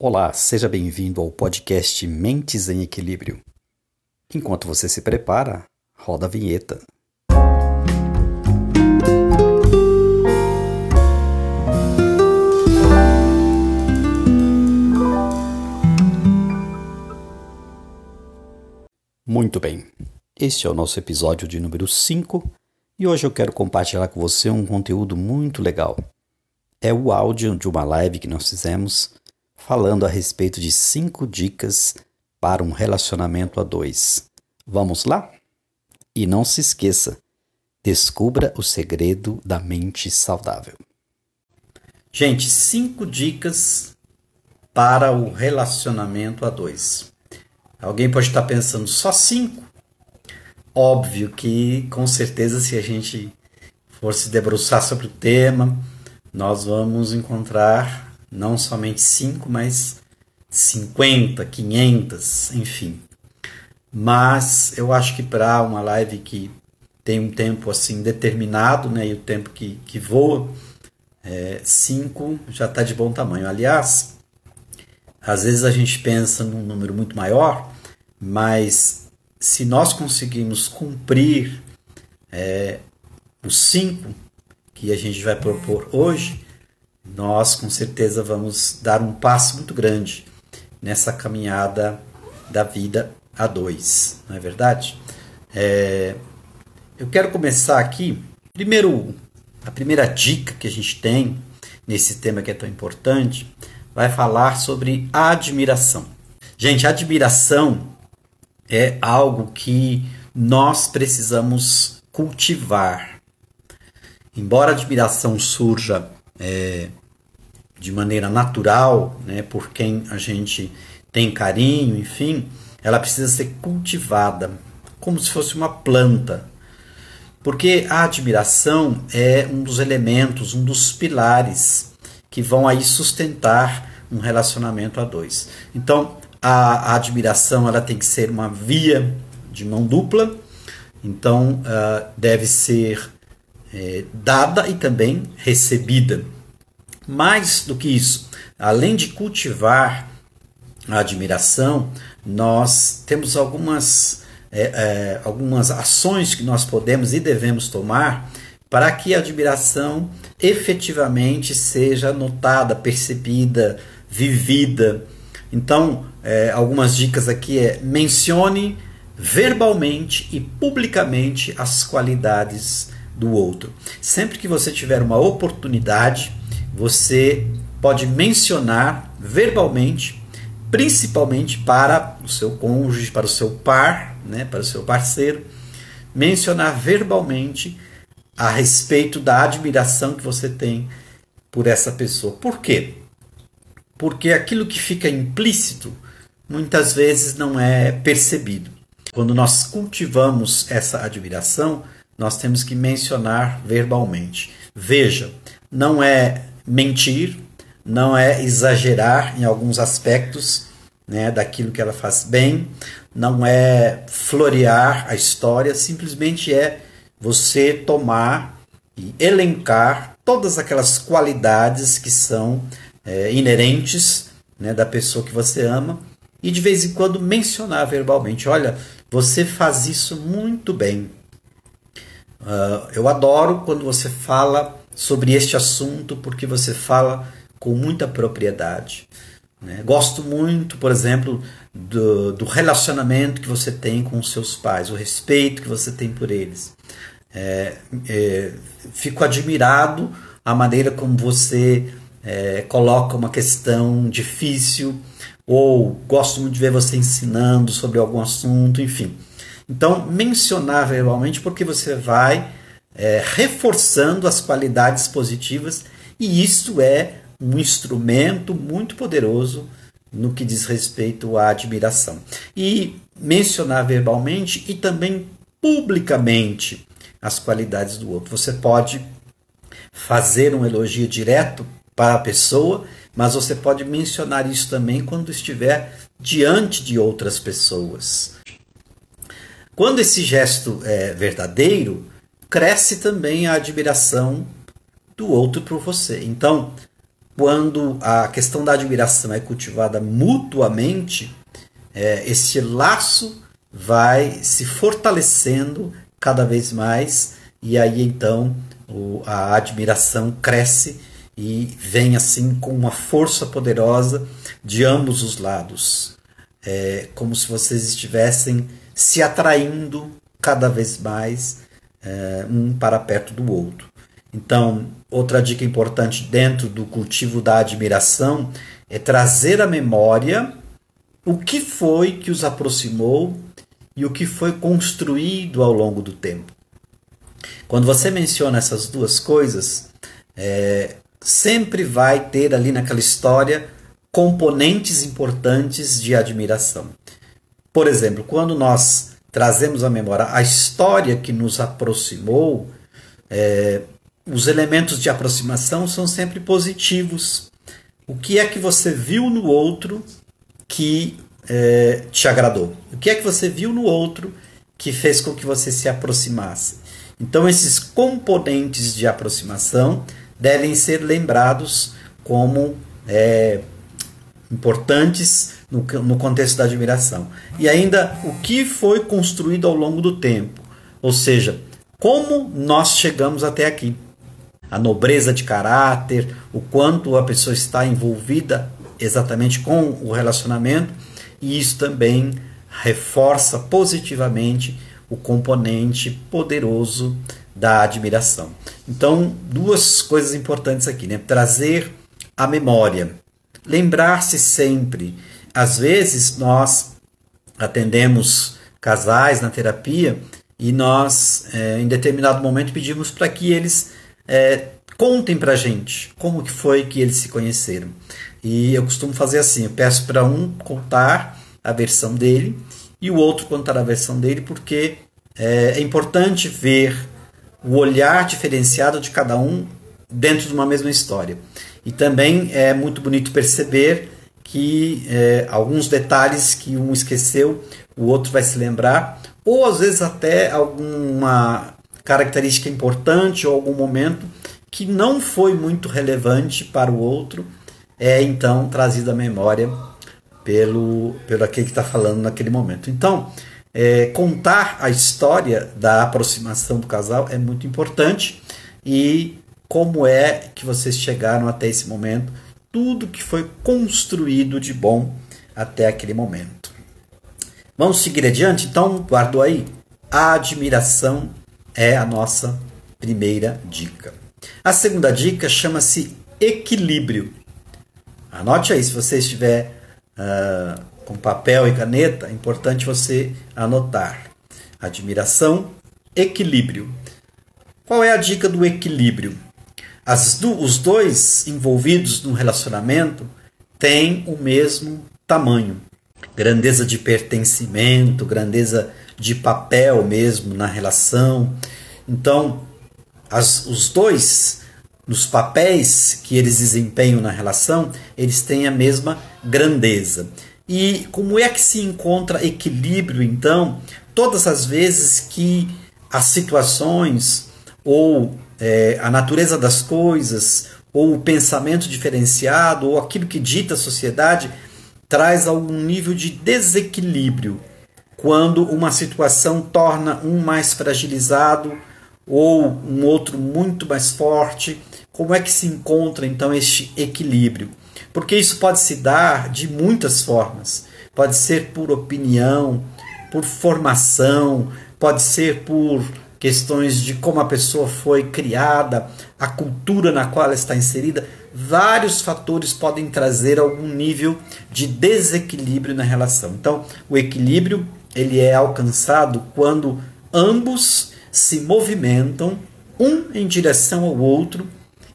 Olá, seja bem-vindo ao podcast Mentes em Equilíbrio. Enquanto você se prepara, roda a vinheta. Muito bem, este é o nosso episódio de número 5 e hoje eu quero compartilhar com você um conteúdo muito legal. É o áudio de uma live que nós fizemos falando a respeito de 5 dicas para um relacionamento a dois. Vamos lá? E não se esqueça, descubra o segredo da mente saudável. Gente, cinco dicas para o relacionamento a dois. Alguém pode estar pensando, só cinco? Óbvio que, com certeza, se a gente for se debruçar sobre o tema, nós vamos encontrar não somente cinco, mas 50, 500, enfim. Mas eu acho que para uma live que tem um tempo assim determinado, né, e o tempo que, que voa, é, cinco já está de bom tamanho. Aliás, às vezes a gente pensa num número muito maior, mas se nós conseguirmos cumprir é, os cinco que a gente vai propor hoje, nós com certeza vamos dar um passo muito grande nessa caminhada da vida a dois, não é verdade? É, eu quero começar aqui, primeiro, a primeira dica que a gente tem nesse tema que é tão importante, vai falar sobre admiração. Gente, admiração é algo que nós precisamos cultivar. Embora a admiração surja é, de maneira natural, né, por quem a gente tem carinho, enfim, ela precisa ser cultivada como se fosse uma planta. Porque a admiração é um dos elementos, um dos pilares que vão aí sustentar um relacionamento a dois. Então, a, a admiração ela tem que ser uma via de mão dupla, então uh, deve ser é, dada e também recebida. Mais do que isso, além de cultivar a admiração, nós temos algumas, é, é, algumas ações que nós podemos e devemos tomar para que a admiração efetivamente seja notada, percebida, vivida. Então, é, algumas dicas aqui é mencione verbalmente e publicamente as qualidades do outro. Sempre que você tiver uma oportunidade, você pode mencionar verbalmente, principalmente para o seu cônjuge, para o seu par, né, para o seu parceiro, mencionar verbalmente a respeito da admiração que você tem por essa pessoa. Por quê? Porque aquilo que fica implícito muitas vezes não é percebido. Quando nós cultivamos essa admiração, nós temos que mencionar verbalmente. Veja, não é mentir, não é exagerar em alguns aspectos né, daquilo que ela faz bem, não é florear a história, simplesmente é você tomar e elencar todas aquelas qualidades que são é, inerentes né, da pessoa que você ama e de vez em quando mencionar verbalmente: olha, você faz isso muito bem. Uh, eu adoro quando você fala sobre este assunto porque você fala com muita propriedade. Né? Gosto muito, por exemplo, do, do, relacionamento que você tem com os seus pais, o respeito que você tem por eles. É, é, fico admirado a maneira como você é, coloca uma questão difícil, ou gosto muito de ver você ensinando sobre algum assunto, enfim. Então, mencionar verbalmente porque você vai é, reforçando as qualidades positivas e isso é um instrumento muito poderoso no que diz respeito à admiração. E mencionar verbalmente e também publicamente as qualidades do outro. Você pode fazer um elogio direto para a pessoa, mas você pode mencionar isso também quando estiver diante de outras pessoas. Quando esse gesto é verdadeiro, cresce também a admiração do outro por você. Então, quando a questão da admiração é cultivada mutuamente, é, esse laço vai se fortalecendo cada vez mais e aí então o, a admiração cresce e vem assim com uma força poderosa de ambos os lados. É como se vocês estivessem se atraindo cada vez mais é, um para perto do outro. Então, outra dica importante dentro do cultivo da admiração é trazer à memória o que foi que os aproximou e o que foi construído ao longo do tempo. Quando você menciona essas duas coisas, é, sempre vai ter ali naquela história componentes importantes de admiração. Por exemplo, quando nós trazemos à memória a história que nos aproximou, é, os elementos de aproximação são sempre positivos. O que é que você viu no outro que é, te agradou? O que é que você viu no outro que fez com que você se aproximasse? Então, esses componentes de aproximação devem ser lembrados como é, importantes no, no contexto da admiração. E ainda o que foi construído ao longo do tempo, ou seja, como nós chegamos até aqui. A nobreza de caráter, o quanto a pessoa está envolvida exatamente com o relacionamento, e isso também reforça positivamente o componente poderoso da admiração. Então, duas coisas importantes aqui, né? Trazer a memória, lembrar-se sempre. Às vezes nós atendemos casais na terapia e nós, é, em determinado momento, pedimos para que eles é, contem para a gente como que foi que eles se conheceram. E eu costumo fazer assim, eu peço para um contar a versão dele e o outro contar a versão dele, porque é, é importante ver o olhar diferenciado de cada um dentro de uma mesma história. E também é muito bonito perceber que é, alguns detalhes que um esqueceu, o outro vai se lembrar, ou às vezes até alguma característica importante ou algum momento que não foi muito relevante para o outro, é então trazido à memória pelo, pelo aquele que está falando naquele momento. Então, é, contar a história da aproximação do casal é muito importante e como é que vocês chegaram até esse momento, tudo que foi construído de bom até aquele momento. Vamos seguir adiante? Então, guardou aí. A admiração é a nossa primeira dica. A segunda dica chama-se equilíbrio. Anote aí, se você estiver uh, com papel e caneta, é importante você anotar. Admiração, equilíbrio. Qual é a dica do equilíbrio? Do, os dois envolvidos no relacionamento têm o mesmo tamanho. Grandeza de pertencimento, grandeza de papel mesmo na relação. Então, as, os dois, nos papéis que eles desempenham na relação, eles têm a mesma grandeza. E como é que se encontra equilíbrio, então, todas as vezes que as situações ou é, a natureza das coisas, ou o pensamento diferenciado, ou aquilo que dita a sociedade, traz algum nível de desequilíbrio quando uma situação torna um mais fragilizado ou um outro muito mais forte. Como é que se encontra então este equilíbrio? Porque isso pode se dar de muitas formas. Pode ser por opinião, por formação, pode ser por questões de como a pessoa foi criada, a cultura na qual ela está inserida. Vários fatores podem trazer algum nível de desequilíbrio na relação. Então, o equilíbrio ele é alcançado quando ambos se movimentam um em direção ao outro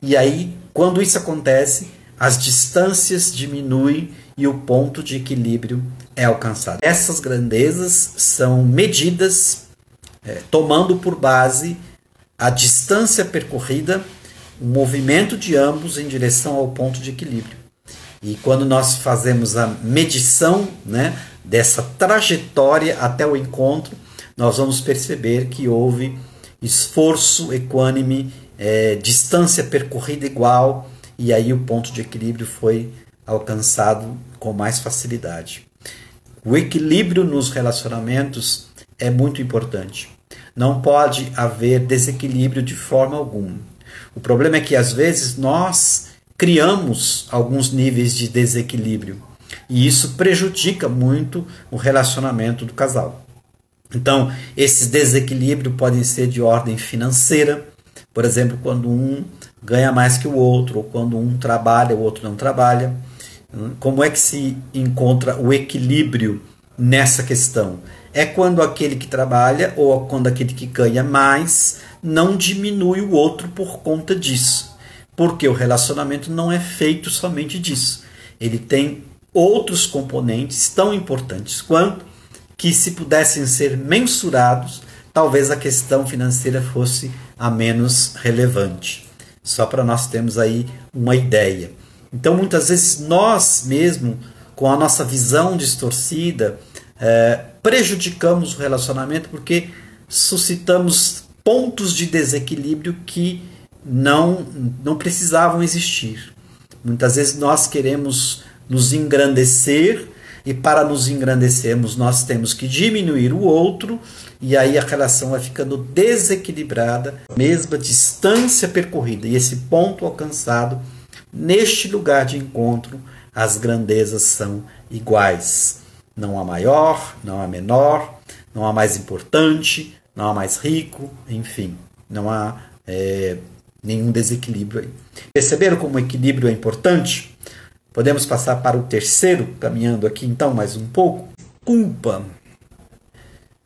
e aí quando isso acontece as distâncias diminuem e o ponto de equilíbrio é alcançado. Essas grandezas são medidas é, tomando por base a distância percorrida, o movimento de ambos em direção ao ponto de equilíbrio. E quando nós fazemos a medição né, dessa trajetória até o encontro, nós vamos perceber que houve esforço equânime, é, distância percorrida igual e aí o ponto de equilíbrio foi alcançado com mais facilidade. O equilíbrio nos relacionamentos é muito importante. Não pode haver desequilíbrio de forma alguma. O problema é que às vezes nós criamos alguns níveis de desequilíbrio e isso prejudica muito o relacionamento do casal. Então, esses desequilíbrios podem ser de ordem financeira, por exemplo, quando um ganha mais que o outro, ou quando um trabalha, o outro não trabalha. Como é que se encontra o equilíbrio nessa questão? É quando aquele que trabalha ou quando aquele que ganha mais não diminui o outro por conta disso. Porque o relacionamento não é feito somente disso. Ele tem outros componentes tão importantes quanto que, se pudessem ser mensurados, talvez a questão financeira fosse a menos relevante. Só para nós termos aí uma ideia. Então, muitas vezes, nós mesmo, com a nossa visão distorcida, é, prejudicamos o relacionamento porque suscitamos pontos de desequilíbrio que não, não precisavam existir. Muitas vezes nós queremos nos engrandecer e para nos engrandecermos nós temos que diminuir o outro e aí a relação vai ficando desequilibrada, mesma distância percorrida e esse ponto alcançado neste lugar de encontro as grandezas são iguais. Não há maior, não há menor, não há mais importante, não há mais rico, enfim, não há é, nenhum desequilíbrio aí. Perceberam como o equilíbrio é importante? Podemos passar para o terceiro, caminhando aqui então mais um pouco. Culpa.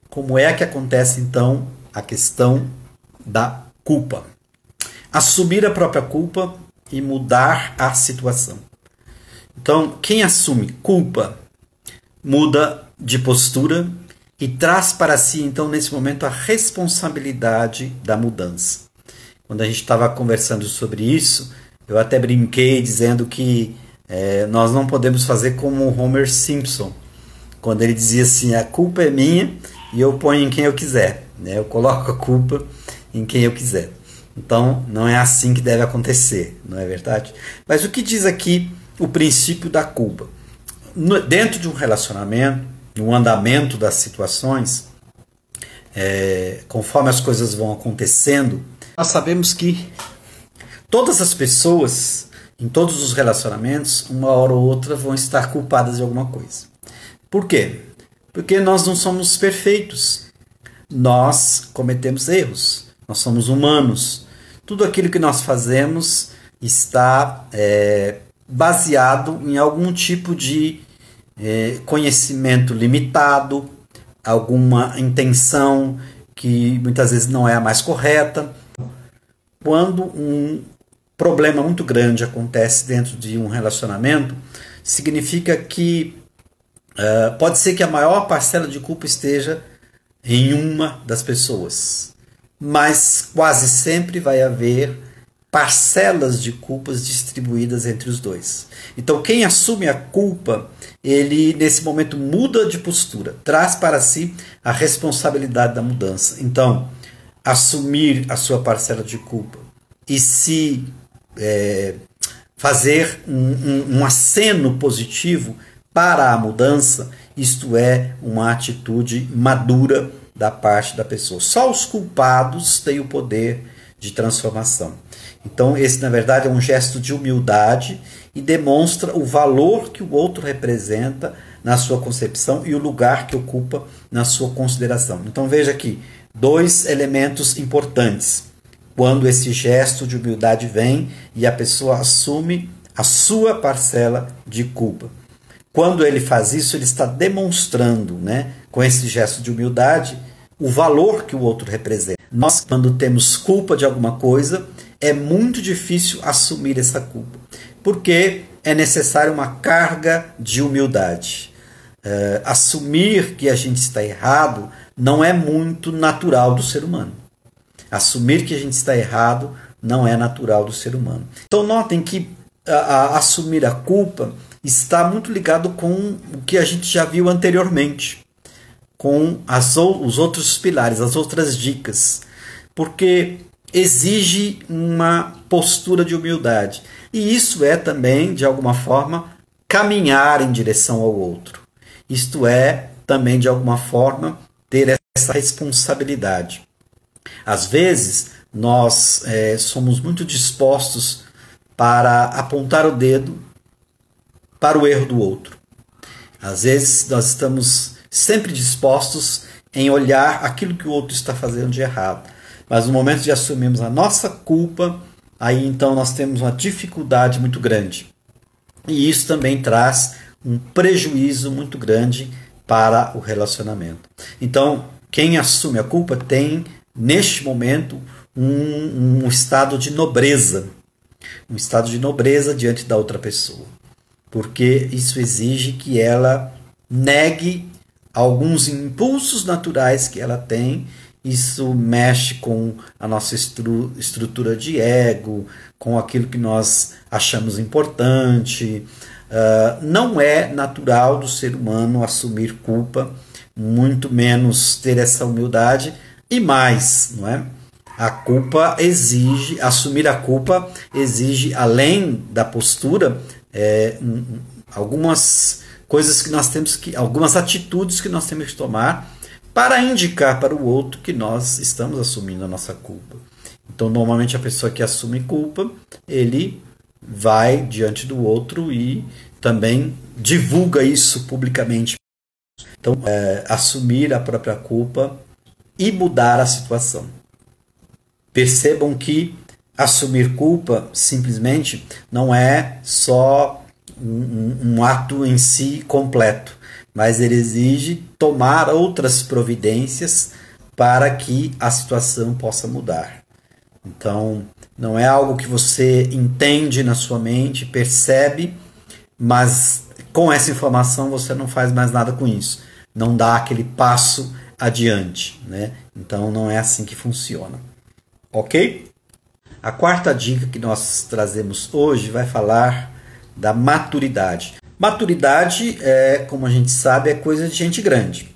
Como é que acontece então a questão da culpa? Assumir a própria culpa e mudar a situação. Então, quem assume culpa muda de postura e traz para si, então, nesse momento, a responsabilidade da mudança. Quando a gente estava conversando sobre isso, eu até brinquei dizendo que é, nós não podemos fazer como o Homer Simpson, quando ele dizia assim: a culpa é minha e eu ponho em quem eu quiser. Né? Eu coloco a culpa em quem eu quiser. Então, não é assim que deve acontecer, não é verdade? Mas o que diz aqui o princípio da culpa? No, dentro de um relacionamento, no andamento das situações, é, conforme as coisas vão acontecendo, nós sabemos que todas as pessoas, em todos os relacionamentos, uma hora ou outra vão estar culpadas de alguma coisa. Por quê? Porque nós não somos perfeitos. Nós cometemos erros. Nós somos humanos tudo aquilo que nós fazemos está é, baseado em algum tipo de é, conhecimento limitado, alguma intenção que muitas vezes não é a mais correta. Quando um problema muito grande acontece dentro de um relacionamento, significa que uh, pode ser que a maior parcela de culpa esteja em uma das pessoas mas quase sempre vai haver parcelas de culpas distribuídas entre os dois. Então, quem assume a culpa, ele nesse momento muda de postura, traz para si a responsabilidade da mudança. Então, assumir a sua parcela de culpa e se é, fazer um, um, um aceno positivo para a mudança, isto é uma atitude madura da parte da pessoa. Só os culpados têm o poder de transformação. Então, esse, na verdade, é um gesto de humildade e demonstra o valor que o outro representa na sua concepção e o lugar que ocupa na sua consideração. Então, veja aqui dois elementos importantes. Quando esse gesto de humildade vem e a pessoa assume a sua parcela de culpa. Quando ele faz isso, ele está demonstrando, né, com esse gesto de humildade, o valor que o outro representa. Nós, quando temos culpa de alguma coisa, é muito difícil assumir essa culpa, porque é necessário uma carga de humildade. Uh, assumir que a gente está errado não é muito natural do ser humano. Assumir que a gente está errado não é natural do ser humano. Então, notem que assumir a culpa está muito ligado com o que a gente já viu anteriormente com as, os outros pilares, as outras dicas, porque exige uma postura de humildade. E isso é também, de alguma forma, caminhar em direção ao outro. Isto é também, de alguma forma, ter essa responsabilidade. Às vezes, nós é, somos muito dispostos para apontar o dedo para o erro do outro. Às vezes, nós estamos sempre dispostos em olhar aquilo que o outro está fazendo de errado. Mas no momento de assumirmos a nossa culpa, aí então nós temos uma dificuldade muito grande. E isso também traz um prejuízo muito grande para o relacionamento. Então, quem assume a culpa tem, neste momento, um, um estado de nobreza. Um estado de nobreza diante da outra pessoa. Porque isso exige que ela negue alguns impulsos naturais que ela tem. Isso mexe com a nossa estru estrutura de ego, com aquilo que nós achamos importante. Uh, não é natural do ser humano assumir culpa, muito menos ter essa humildade e mais, não é? A culpa exige, assumir a culpa exige, além da postura, é, um, algumas coisas que nós temos que, algumas atitudes que nós temos que tomar para indicar para o outro que nós estamos assumindo a nossa culpa. Então, normalmente a pessoa que assume culpa, ele vai diante do outro e também divulga isso publicamente. Então, é, assumir a própria culpa e mudar a situação. Percebam que assumir culpa simplesmente não é só um, um ato em si completo, mas ele exige tomar outras providências para que a situação possa mudar. Então, não é algo que você entende na sua mente, percebe, mas com essa informação você não faz mais nada com isso. Não dá aquele passo adiante, né? Então não é assim que funciona. OK? A quarta dica que nós trazemos hoje vai falar da maturidade. Maturidade é, como a gente sabe, é coisa de gente grande.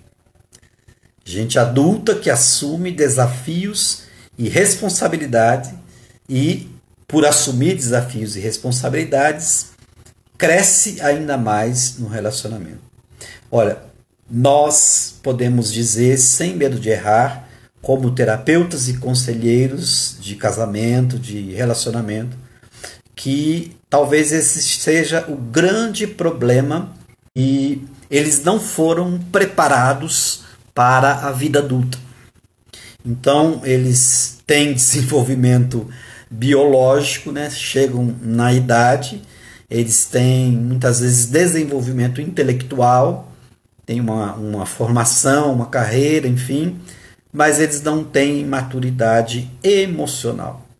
Gente adulta que assume desafios e responsabilidade e por assumir desafios e responsabilidades cresce ainda mais no relacionamento. Olha, nós podemos dizer sem medo de errar, como terapeutas e conselheiros de casamento, de relacionamento, que talvez esse seja o grande problema e eles não foram preparados para a vida adulta. Então, eles têm desenvolvimento biológico, né? chegam na idade, eles têm muitas vezes desenvolvimento intelectual, têm uma, uma formação, uma carreira, enfim, mas eles não têm maturidade emocional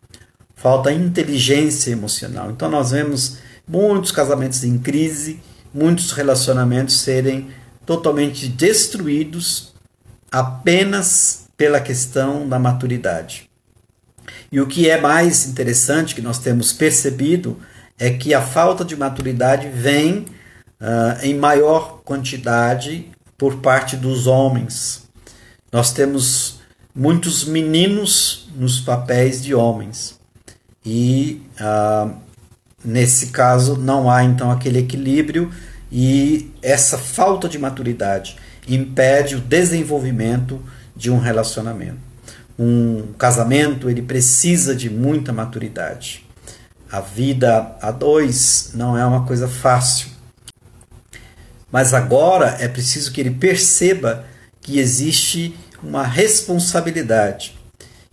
falta inteligência emocional. Então nós vemos muitos casamentos em crise, muitos relacionamentos serem totalmente destruídos apenas pela questão da maturidade. E o que é mais interessante que nós temos percebido é que a falta de maturidade vem uh, em maior quantidade por parte dos homens. Nós temos muitos meninos nos papéis de homens. E ah, nesse caso não há então aquele equilíbrio e essa falta de maturidade impede o desenvolvimento de um relacionamento. Um casamento ele precisa de muita maturidade. A vida a dois não é uma coisa fácil. Mas agora é preciso que ele perceba que existe uma responsabilidade.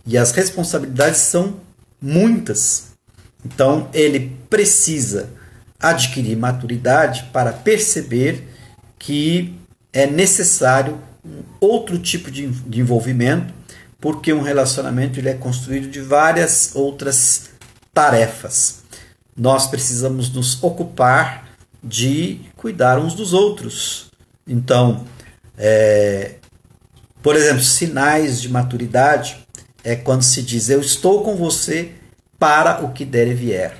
E as responsabilidades são muitas. Então ele precisa adquirir maturidade para perceber que é necessário um outro tipo de, de envolvimento, porque um relacionamento ele é construído de várias outras tarefas. Nós precisamos nos ocupar de cuidar uns dos outros. Então, é, por exemplo, sinais de maturidade é quando se diz: Eu estou com você para o que der e vier.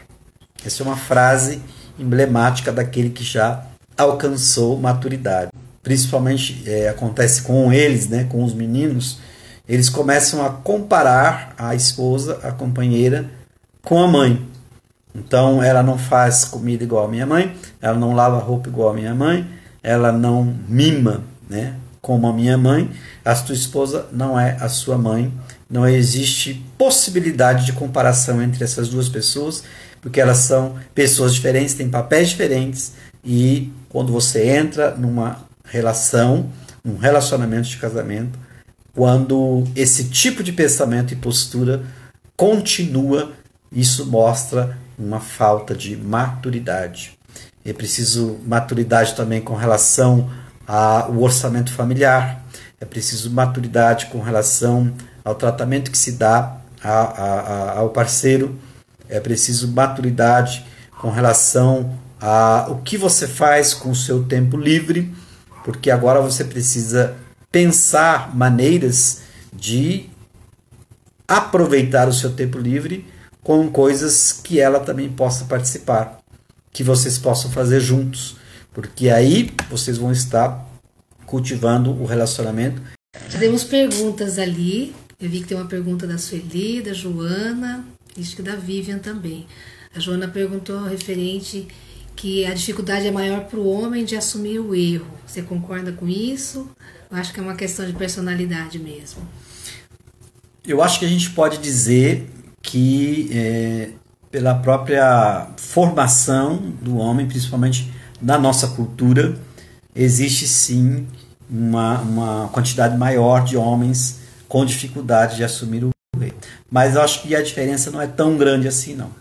Essa é uma frase emblemática daquele que já alcançou maturidade. Principalmente é, acontece com eles, né, com os meninos, eles começam a comparar a esposa, a companheira, com a mãe. Então ela não faz comida igual a minha mãe, ela não lava roupa igual a minha mãe, ela não mima, né? Como a minha mãe, a tua esposa não é a sua mãe. Não existe possibilidade de comparação entre essas duas pessoas, porque elas são pessoas diferentes, têm papéis diferentes e quando você entra numa relação, num relacionamento de casamento, quando esse tipo de pensamento e postura continua, isso mostra uma falta de maturidade. É preciso maturidade também com relação ao orçamento familiar, é preciso maturidade com relação ao tratamento que se dá a, a, a, ao parceiro, é preciso maturidade com relação a o que você faz com o seu tempo livre, porque agora você precisa pensar maneiras de aproveitar o seu tempo livre com coisas que ela também possa participar, que vocês possam fazer juntos, porque aí vocês vão estar cultivando o relacionamento. Já temos perguntas ali. Eu vi que tem uma pergunta da Sueli, da Joana, acho que da Vivian também. A Joana perguntou referente que a dificuldade é maior para o homem de assumir o erro. Você concorda com isso? Eu acho que é uma questão de personalidade mesmo. Eu acho que a gente pode dizer que é, pela própria formação do homem, principalmente na nossa cultura, existe sim uma, uma quantidade maior de homens com dificuldade de assumir o erro. Mas eu acho que a diferença não é tão grande assim, não.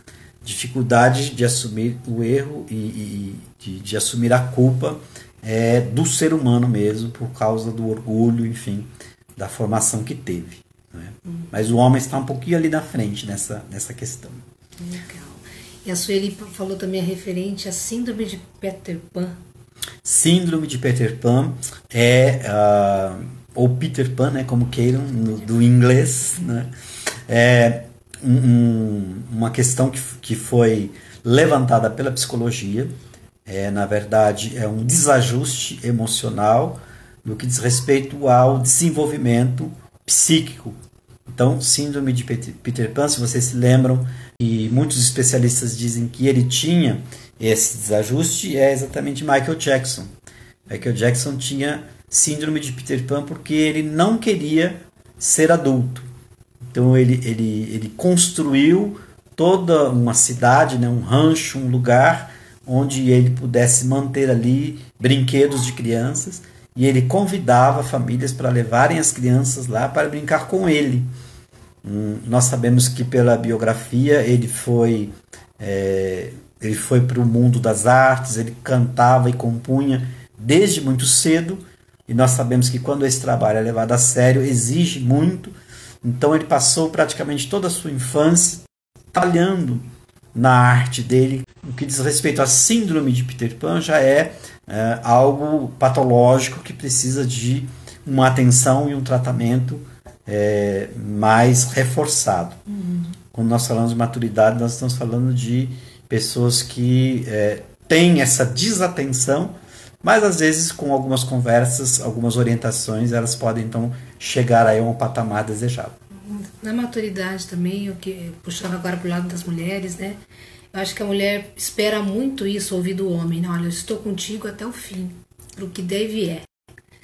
Dificuldade de assumir o erro e, e de, de assumir a culpa é do ser humano mesmo, por causa do orgulho, enfim, da formação que teve. Né? Hum. Mas o homem está um pouquinho ali na frente nessa, nessa questão. Legal. E a Sueli falou também referente à síndrome de Peter Pan. Síndrome de Peter Pan é, uh, ou Peter Pan, né, como queiram, no, do inglês, né, é um, uma questão que, que foi levantada pela psicologia. É, na verdade, é um desajuste emocional no que diz respeito ao desenvolvimento psíquico. Então, síndrome de Peter Pan, se vocês se lembram, e muitos especialistas dizem que ele tinha esse desajuste, é exatamente Michael Jackson. Michael Jackson tinha síndrome de Peter Pan porque ele não queria ser adulto. Então ele, ele, ele construiu toda uma cidade, né, um rancho, um lugar onde ele pudesse manter ali brinquedos de crianças e ele convidava famílias para levarem as crianças lá para brincar com ele. Hum, nós sabemos que pela biografia ele foi é, ele foi para o mundo das artes, ele cantava e compunha desde muito cedo e nós sabemos que quando esse trabalho é levado a sério exige muito. Então ele passou praticamente toda a sua infância trabalhando na arte dele. O que diz respeito à síndrome de Peter Pan já é é, algo patológico que precisa de uma atenção e um tratamento é, mais reforçado. Uhum. Quando nós falamos de maturidade, nós estamos falando de pessoas que é, têm essa desatenção, mas às vezes com algumas conversas, algumas orientações, elas podem então chegar aí a um patamar desejado. Na maturidade também, o que puxando agora para o lado das mulheres, né? Eu acho que a mulher espera muito isso ouvir do homem. Né? Olha, eu estou contigo até o fim, para o que deve é.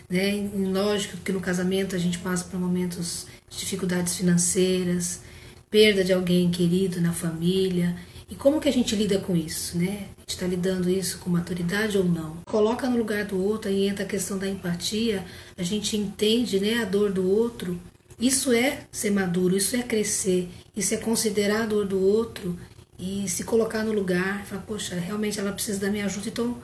Né? E lógico que no casamento a gente passa por momentos de dificuldades financeiras, perda de alguém querido na família. E como que a gente lida com isso, né? A está lidando isso com maturidade ou não? Coloca no lugar do outro, aí entra a questão da empatia, a gente entende né, a dor do outro. Isso é ser maduro, isso é crescer, isso é considerar a dor do outro e se colocar no lugar, falar, poxa, realmente ela precisa da minha ajuda, então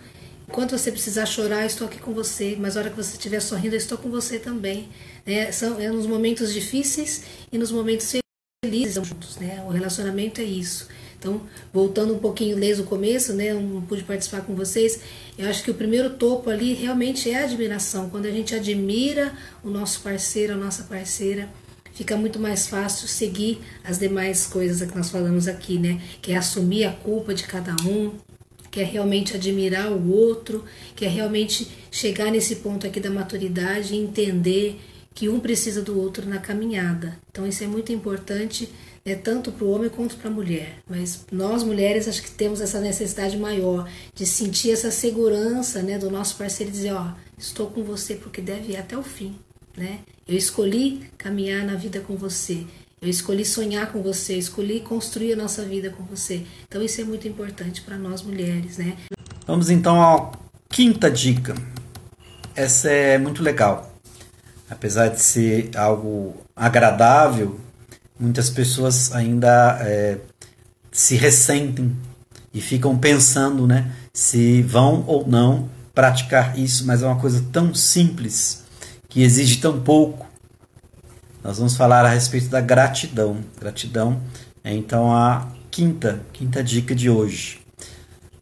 enquanto você precisar chorar, estou aqui com você, mas na hora que você estiver sorrindo, eu estou com você também. É, são é nos momentos difíceis e nos momentos felizes juntos, né? O relacionamento é isso. Então, voltando um pouquinho desde o começo, né, não pude participar com vocês, eu acho que o primeiro topo ali realmente é a admiração. Quando a gente admira o nosso parceiro, a nossa parceira, fica muito mais fácil seguir as demais coisas que nós falamos aqui, né? Que é assumir a culpa de cada um, que é realmente admirar o outro, que é realmente chegar nesse ponto aqui da maturidade e entender que um precisa do outro na caminhada. Então isso é muito importante, né, tanto para o homem quanto para a mulher. Mas nós mulheres acho que temos essa necessidade maior de sentir essa segurança, né, do nosso parceiro dizer, ó, estou com você porque deve ir até o fim, né? Eu escolhi caminhar na vida com você. Eu escolhi sonhar com você, escolhi construir a nossa vida com você. Então isso é muito importante para nós mulheres, né? Vamos então à quinta dica. Essa é muito legal. Apesar de ser algo agradável, muitas pessoas ainda é, se ressentem e ficam pensando, né, se vão ou não praticar isso, mas é uma coisa tão simples que exige tão pouco nós vamos falar a respeito da gratidão. Gratidão é então a quinta, quinta dica de hoje.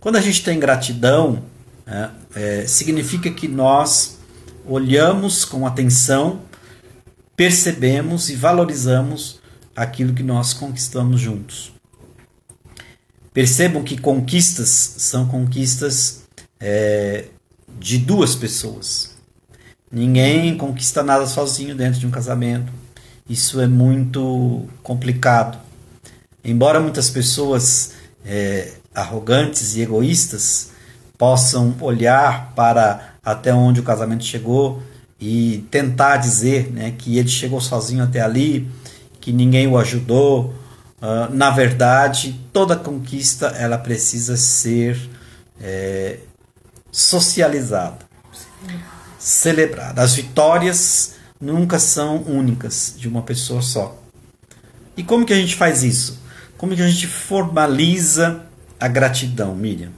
Quando a gente tem gratidão, é, é, significa que nós olhamos com atenção, percebemos e valorizamos aquilo que nós conquistamos juntos. Percebam que conquistas são conquistas é, de duas pessoas. Ninguém conquista nada sozinho dentro de um casamento isso é muito complicado. Embora muitas pessoas é, arrogantes e egoístas possam olhar para até onde o casamento chegou e tentar dizer né, que ele chegou sozinho até ali, que ninguém o ajudou. Uh, na verdade, toda conquista ela precisa ser é, socializada, celebrada. As vitórias nunca são únicas de uma pessoa só. E como que a gente faz isso? Como que a gente formaliza a gratidão, Miriam?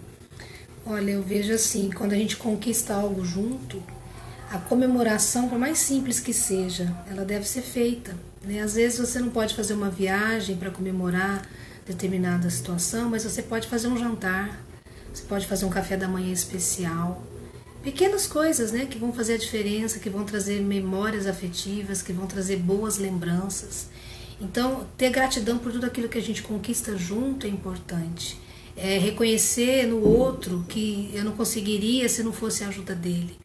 Olha, eu vejo assim, quando a gente conquista algo junto, a comemoração, por mais simples que seja, ela deve ser feita. Né? Às vezes você não pode fazer uma viagem para comemorar determinada situação, mas você pode fazer um jantar, você pode fazer um café da manhã especial, pequenas coisas, né, que vão fazer a diferença, que vão trazer memórias afetivas, que vão trazer boas lembranças. Então, ter gratidão por tudo aquilo que a gente conquista junto é importante. É reconhecer no outro que eu não conseguiria se não fosse a ajuda dele.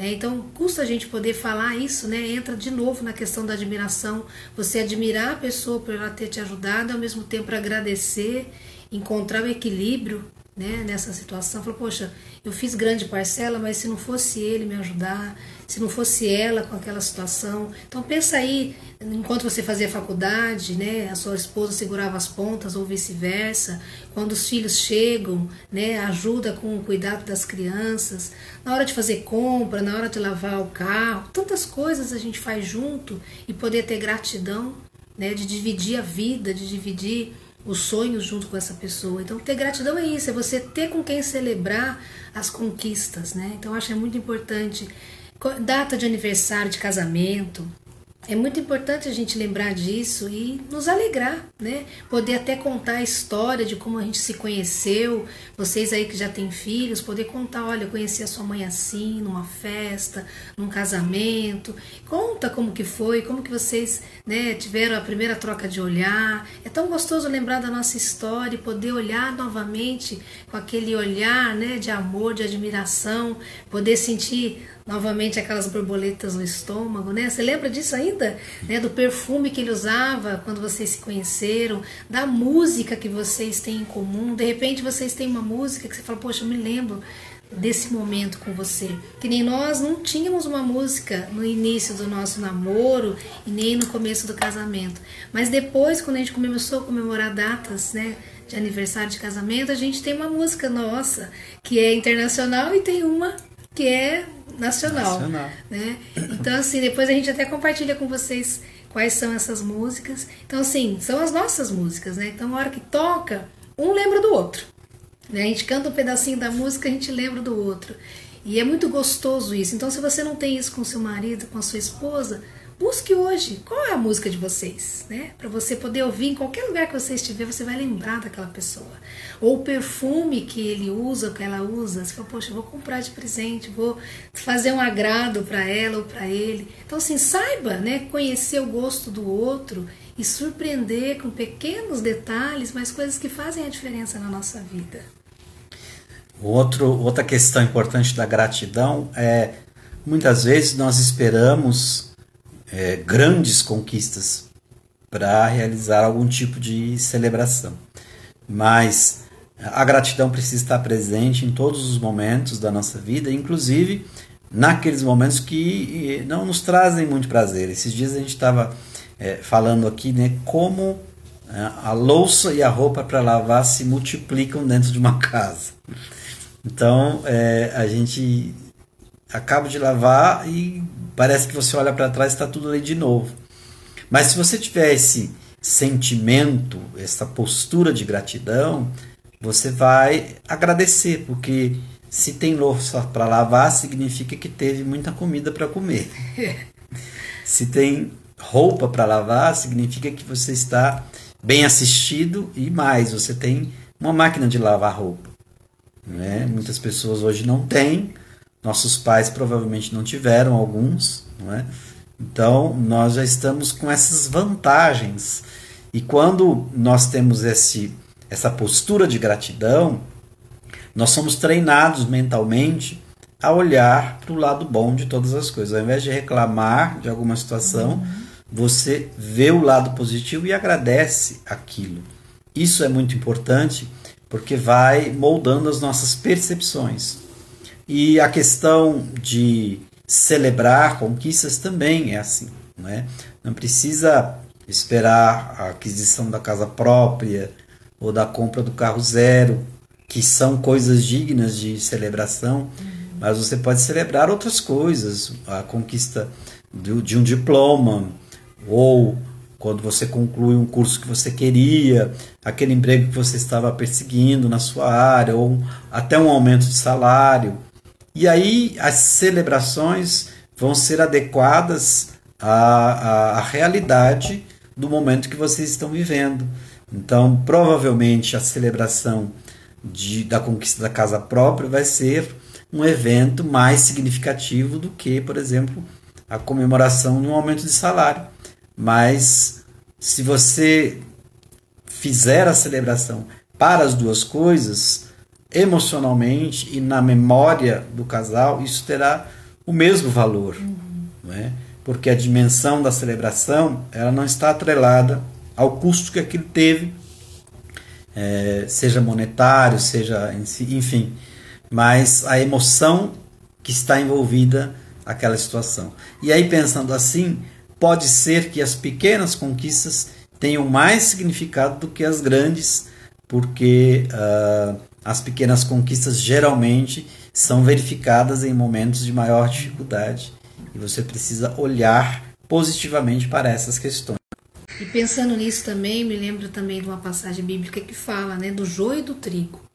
É, então, custa a gente poder falar isso, né? Entra de novo na questão da admiração. Você admirar a pessoa por ela ter te ajudado, ao mesmo tempo agradecer, encontrar o equilíbrio né, nessa situação. Falou, poxa, eu fiz grande parcela, mas se não fosse ele me ajudar, se não fosse ela com aquela situação. Então pensa aí, enquanto você fazia faculdade, né, a sua esposa segurava as pontas ou vice-versa, quando os filhos chegam, né, ajuda com o cuidado das crianças, na hora de fazer compra, na hora de lavar o carro, tantas coisas a gente faz junto e poder ter gratidão, né, de dividir a vida, de dividir os sonhos junto com essa pessoa. Então, ter gratidão é isso, é você ter com quem celebrar as conquistas, né? Então, acho que é muito importante. Data de aniversário de casamento, é muito importante a gente lembrar disso e nos alegrar, né? Poder até contar a história de como a gente se conheceu. Vocês aí que já têm filhos, poder contar, olha, eu conheci a sua mãe assim, numa festa, num casamento. Conta como que foi, como que vocês, né, tiveram a primeira troca de olhar. É tão gostoso lembrar da nossa história e poder olhar novamente com aquele olhar, né, de amor, de admiração, poder sentir novamente aquelas borboletas no estômago, né? Você lembra disso ainda? Né? Do perfume que ele usava quando vocês se conheceram, da música que vocês têm em comum. De repente vocês têm uma música que você fala, poxa, eu me lembro desse momento com você. Que nem nós não tínhamos uma música no início do nosso namoro e nem no começo do casamento. Mas depois, quando a gente começou a comemorar datas, né? De aniversário de casamento, a gente tem uma música nossa que é internacional e tem uma que é nacional, nacional. Né? Então, assim, depois a gente até compartilha com vocês quais são essas músicas. Então, assim, são as nossas músicas, né? Então, na hora que toca, um lembra do outro. Né? A gente canta um pedacinho da música, a gente lembra do outro. E é muito gostoso isso. Então, se você não tem isso com seu marido, com a sua esposa, Busque hoje qual é a música de vocês, né? Para você poder ouvir em qualquer lugar que você estiver, você vai lembrar daquela pessoa. Ou o perfume que ele usa, que ela usa. Você fala, poxa, vou comprar de presente, vou fazer um agrado para ela ou para ele. Então, assim, saiba, né? Conhecer o gosto do outro e surpreender com pequenos detalhes, mas coisas que fazem a diferença na nossa vida. Outro, outra questão importante da gratidão é muitas vezes nós esperamos é, grandes conquistas para realizar algum tipo de celebração. Mas a gratidão precisa estar presente em todos os momentos da nossa vida, inclusive naqueles momentos que não nos trazem muito prazer. Esses dias a gente estava é, falando aqui né, como é, a louça e a roupa para lavar se multiplicam dentro de uma casa. Então é, a gente acaba de lavar e parece que você olha para trás e está tudo ali de novo. Mas se você tiver esse sentimento, essa postura de gratidão, você vai agradecer, porque se tem louça para lavar, significa que teve muita comida para comer. se tem roupa para lavar, significa que você está bem assistido e mais, você tem uma máquina de lavar roupa. Né? Muitas pessoas hoje não têm, nossos pais provavelmente não tiveram alguns, não é? Então, nós já estamos com essas vantagens. E quando nós temos esse, essa postura de gratidão, nós somos treinados mentalmente a olhar para o lado bom de todas as coisas. Ao invés de reclamar de alguma situação, uhum. você vê o lado positivo e agradece aquilo. Isso é muito importante porque vai moldando as nossas percepções. E a questão de celebrar conquistas também é assim. Não, é? não precisa esperar a aquisição da casa própria ou da compra do carro zero, que são coisas dignas de celebração, mas você pode celebrar outras coisas, a conquista de um diploma, ou quando você conclui um curso que você queria, aquele emprego que você estava perseguindo na sua área, ou até um aumento de salário. E aí as celebrações vão ser adequadas à, à, à realidade do momento que vocês estão vivendo. Então, provavelmente a celebração de, da conquista da casa própria vai ser um evento mais significativo do que, por exemplo, a comemoração de um aumento de salário. Mas se você fizer a celebração para as duas coisas, emocionalmente e na memória do casal, isso terá o mesmo valor. Uhum. Não é? Porque a dimensão da celebração ela não está atrelada ao custo que aquilo teve, é, seja monetário, seja enfim, mas a emoção que está envolvida aquela situação. E aí pensando assim, pode ser que as pequenas conquistas tenham mais significado do que as grandes, porque uh, as pequenas conquistas geralmente são verificadas em momentos de maior dificuldade e você precisa olhar positivamente para essas questões. E pensando nisso também, me lembro também de uma passagem bíblica que fala né, do joio e do trigo.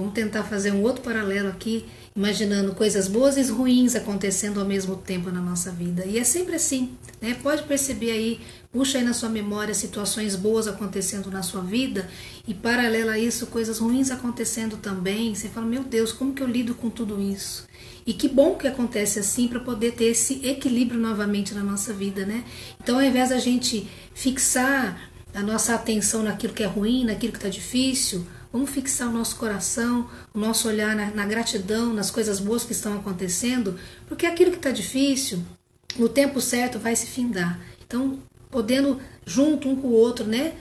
Vamos tentar fazer um outro paralelo aqui, imaginando coisas boas e ruins acontecendo ao mesmo tempo na nossa vida. E é sempre assim, né? Pode perceber aí Puxa aí na sua memória situações boas acontecendo na sua vida e paralela a isso coisas ruins acontecendo também. Você fala, meu Deus, como que eu lido com tudo isso? E que bom que acontece assim para poder ter esse equilíbrio novamente na nossa vida, né? Então, ao invés da gente fixar a nossa atenção naquilo que é ruim, naquilo que está difícil, vamos fixar o nosso coração, o nosso olhar na, na gratidão, nas coisas boas que estão acontecendo, porque aquilo que está difícil, no tempo certo, vai se findar. Então, podendo junto um com o outro, né?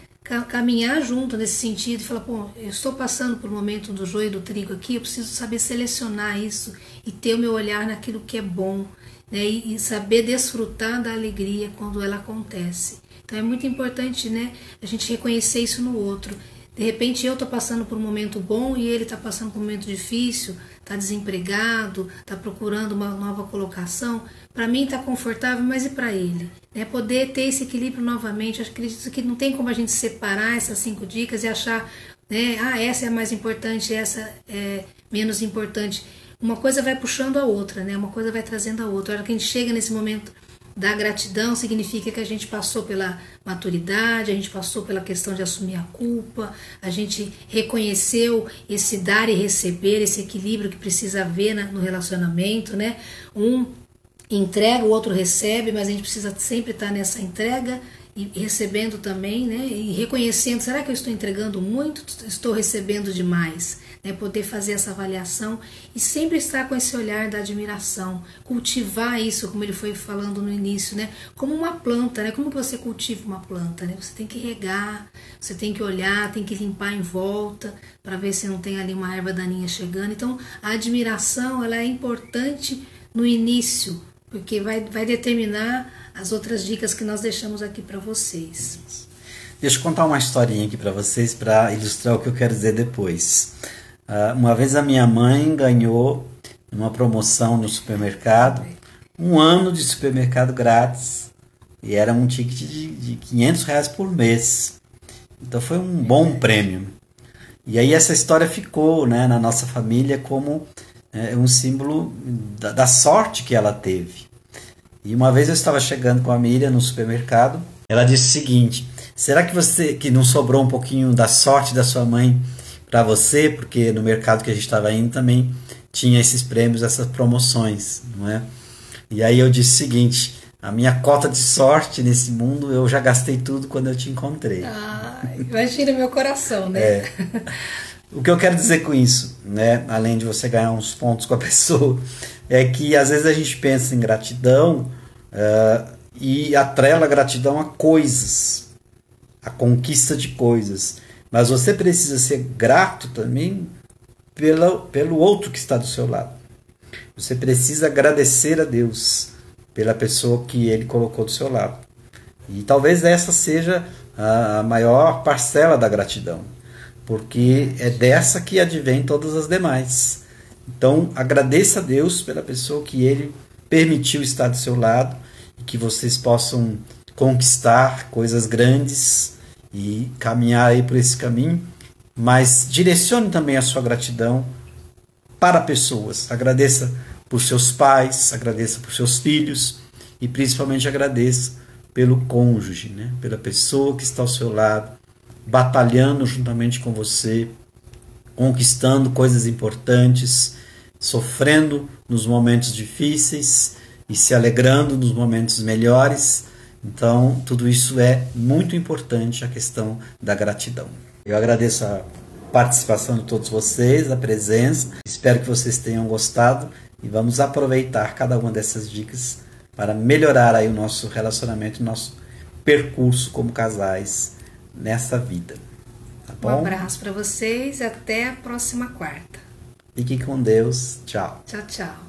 Caminhar junto nesse sentido e falar, pô, eu estou passando por um momento do joio e do trigo aqui, eu preciso saber selecionar isso e ter o meu olhar naquilo que é bom, né? E, e saber desfrutar da alegria quando ela acontece. Então é muito importante, né? A gente reconhecer isso no outro. De repente eu estou passando por um momento bom e ele está passando por um momento difícil, está desempregado, está procurando uma nova colocação. Para mim está confortável, mas e para ele? É poder ter esse equilíbrio novamente. Eu acredito que não tem como a gente separar essas cinco dicas e achar, né, ah, essa é a mais importante, essa é menos importante. Uma coisa vai puxando a outra, né? Uma coisa vai trazendo a outra. A hora que a gente chega nesse momento da gratidão significa que a gente passou pela maturidade, a gente passou pela questão de assumir a culpa, a gente reconheceu esse dar e receber, esse equilíbrio que precisa haver no relacionamento, né? Um entrega, o outro recebe, mas a gente precisa sempre estar nessa entrega recebendo também, né? E reconhecendo, será que eu estou entregando muito? Estou recebendo demais? Né, poder fazer essa avaliação e sempre estar com esse olhar da admiração, cultivar isso, como ele foi falando no início, né, como uma planta, né, como você cultiva uma planta, né, você tem que regar, você tem que olhar, tem que limpar em volta para ver se não tem ali uma erva daninha chegando. Então, a admiração ela é importante no início, porque vai, vai determinar as outras dicas que nós deixamos aqui para vocês. Deixa eu contar uma historinha aqui para vocês para ilustrar o que eu quero dizer depois. Uh, uma vez a minha mãe ganhou uma promoção no supermercado um ano de supermercado grátis e era um ticket de, de 500 reais por mês. Então foi um bom prêmio. E aí essa história ficou né, na nossa família como é, um símbolo da, da sorte que ela teve. E uma vez eu estava chegando com a Miriam no supermercado, ela disse o seguinte: será que você que não sobrou um pouquinho da sorte da sua mãe para você? Porque no mercado que a gente estava indo também tinha esses prêmios, essas promoções, não é? E aí eu disse o seguinte: a minha cota de sorte nesse mundo eu já gastei tudo quando eu te encontrei. Ah, imagina meu coração, né? É. O que eu quero dizer com isso, né, além de você ganhar uns pontos com a pessoa, é que às vezes a gente pensa em gratidão uh, e atrela a gratidão a coisas, a conquista de coisas. Mas você precisa ser grato também pela, pelo outro que está do seu lado. Você precisa agradecer a Deus pela pessoa que ele colocou do seu lado. E talvez essa seja a maior parcela da gratidão porque é dessa que advém todas as demais. Então, agradeça a Deus pela pessoa que ele permitiu estar do seu lado e que vocês possam conquistar coisas grandes e caminhar aí por esse caminho, mas direcione também a sua gratidão para pessoas. Agradeça por seus pais, agradeça por seus filhos e principalmente agradeça pelo cônjuge, né? pela pessoa que está ao seu lado, batalhando juntamente com você, conquistando coisas importantes, sofrendo nos momentos difíceis e se alegrando nos momentos melhores. Então, tudo isso é muito importante a questão da gratidão. Eu agradeço a participação de todos vocês, a presença. Espero que vocês tenham gostado e vamos aproveitar cada uma dessas dicas para melhorar aí o nosso relacionamento, o nosso percurso como casais nessa vida. Tá bom? Um abraço para vocês e até a próxima quarta. Fique com Deus. Tchau. Tchau, tchau.